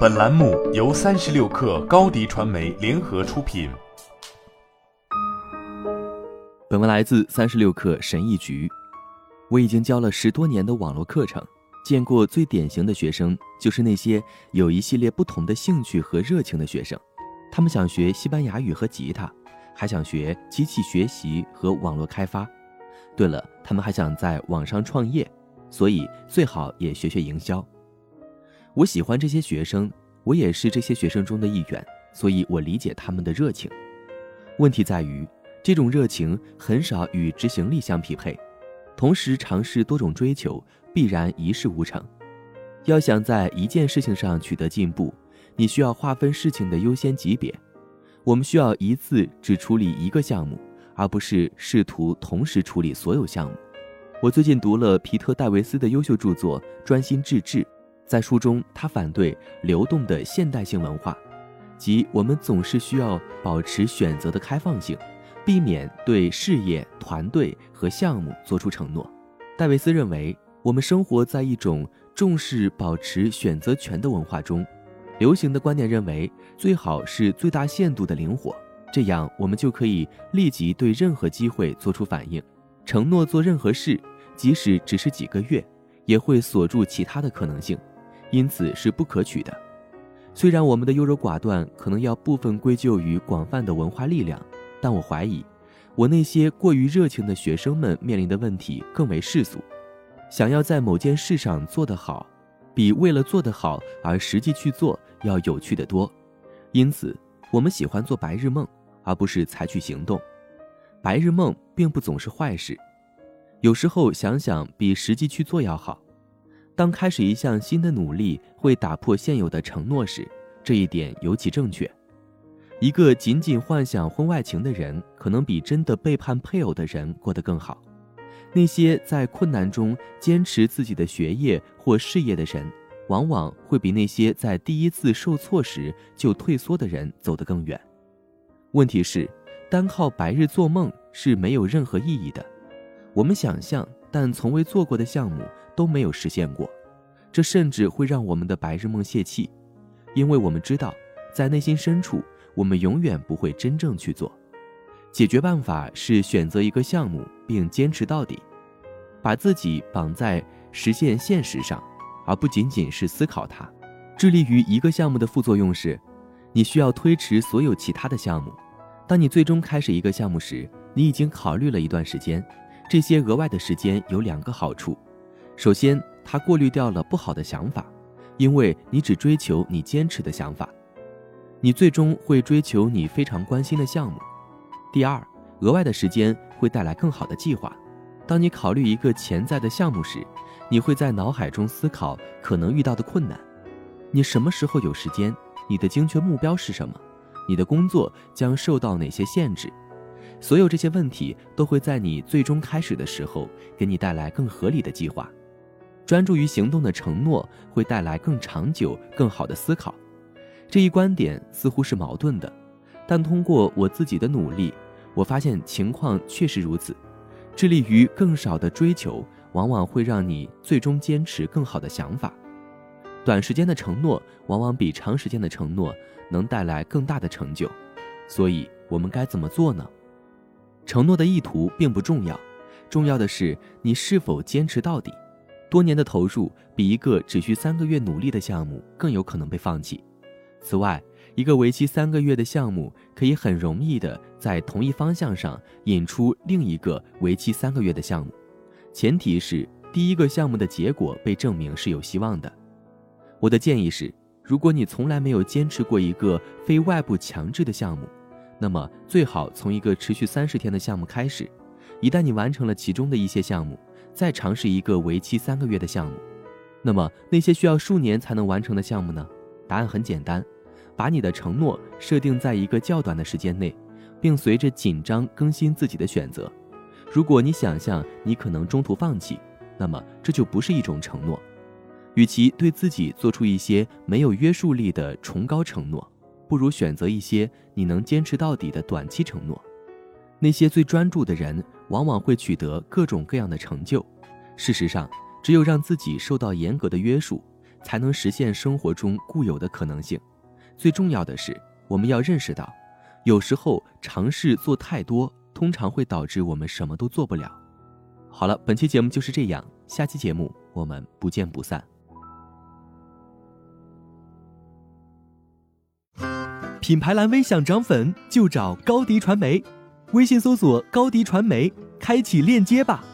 本栏目由三十六氪高低传媒联合出品。本文来自三十六氪神译局。我已经教了十多年的网络课程，见过最典型的学生就是那些有一系列不同的兴趣和热情的学生。他们想学西班牙语和吉他，还想学机器学习和网络开发。对了，他们还想在网上创业，所以最好也学学营销。我喜欢这些学生，我也是这些学生中的一员，所以我理解他们的热情。问题在于，这种热情很少与执行力相匹配，同时尝试多种追求，必然一事无成。要想在一件事情上取得进步，你需要划分事情的优先级别。我们需要一次只处理一个项目。而不是试图同时处理所有项目。我最近读了皮特·戴维斯的优秀著作《专心致志》，在书中，他反对流动的现代性文化，即我们总是需要保持选择的开放性，避免对事业、团队和项目做出承诺。戴维斯认为，我们生活在一种重视保持选择权的文化中。流行的观念认为，最好是最大限度的灵活。这样，我们就可以立即对任何机会做出反应，承诺做任何事，即使只是几个月，也会锁住其他的可能性，因此是不可取的。虽然我们的优柔寡断可能要部分归咎于广泛的文化力量，但我怀疑，我那些过于热情的学生们面临的问题更为世俗。想要在某件事上做得好，比为了做得好而实际去做要有趣的多。因此，我们喜欢做白日梦。而不是采取行动，白日梦并不总是坏事，有时候想想比实际去做要好。当开始一项新的努力会打破现有的承诺时，这一点尤其正确。一个仅仅幻想婚外情的人，可能比真的背叛配偶的人过得更好。那些在困难中坚持自己的学业或事业的人，往往会比那些在第一次受挫时就退缩的人走得更远。问题是，单靠白日做梦是没有任何意义的。我们想象但从未做过的项目都没有实现过，这甚至会让我们的白日梦泄气，因为我们知道，在内心深处，我们永远不会真正去做。解决办法是选择一个项目并坚持到底，把自己绑在实现现实上，而不仅仅是思考它。致力于一个项目的副作用是。你需要推迟所有其他的项目。当你最终开始一个项目时，你已经考虑了一段时间。这些额外的时间有两个好处：首先，它过滤掉了不好的想法，因为你只追求你坚持的想法，你最终会追求你非常关心的项目；第二，额外的时间会带来更好的计划。当你考虑一个潜在的项目时，你会在脑海中思考可能遇到的困难。你什么时候有时间？你的精确目标是什么？你的工作将受到哪些限制？所有这些问题都会在你最终开始的时候给你带来更合理的计划。专注于行动的承诺会带来更长久、更好的思考。这一观点似乎是矛盾的，但通过我自己的努力，我发现情况确实如此。致力于更少的追求，往往会让你最终坚持更好的想法。短时间的承诺往往比长时间的承诺能带来更大的成就，所以我们该怎么做呢？承诺的意图并不重要，重要的是你是否坚持到底。多年的投入比一个只需三个月努力的项目更有可能被放弃。此外，一个为期三个月的项目可以很容易的在同一方向上引出另一个为期三个月的项目，前提是第一个项目的结果被证明是有希望的。我的建议是，如果你从来没有坚持过一个非外部强制的项目，那么最好从一个持续三十天的项目开始。一旦你完成了其中的一些项目，再尝试一个为期三个月的项目。那么那些需要数年才能完成的项目呢？答案很简单，把你的承诺设定在一个较短的时间内，并随着紧张更新自己的选择。如果你想象你可能中途放弃，那么这就不是一种承诺。与其对自己做出一些没有约束力的崇高承诺，不如选择一些你能坚持到底的短期承诺。那些最专注的人，往往会取得各种各样的成就。事实上，只有让自己受到严格的约束，才能实现生活中固有的可能性。最重要的是，我们要认识到，有时候尝试做太多，通常会导致我们什么都做不了。好了，本期节目就是这样，下期节目我们不见不散。品牌蓝 V 想涨粉就找高迪传媒，微信搜索高迪传媒，开启链接吧。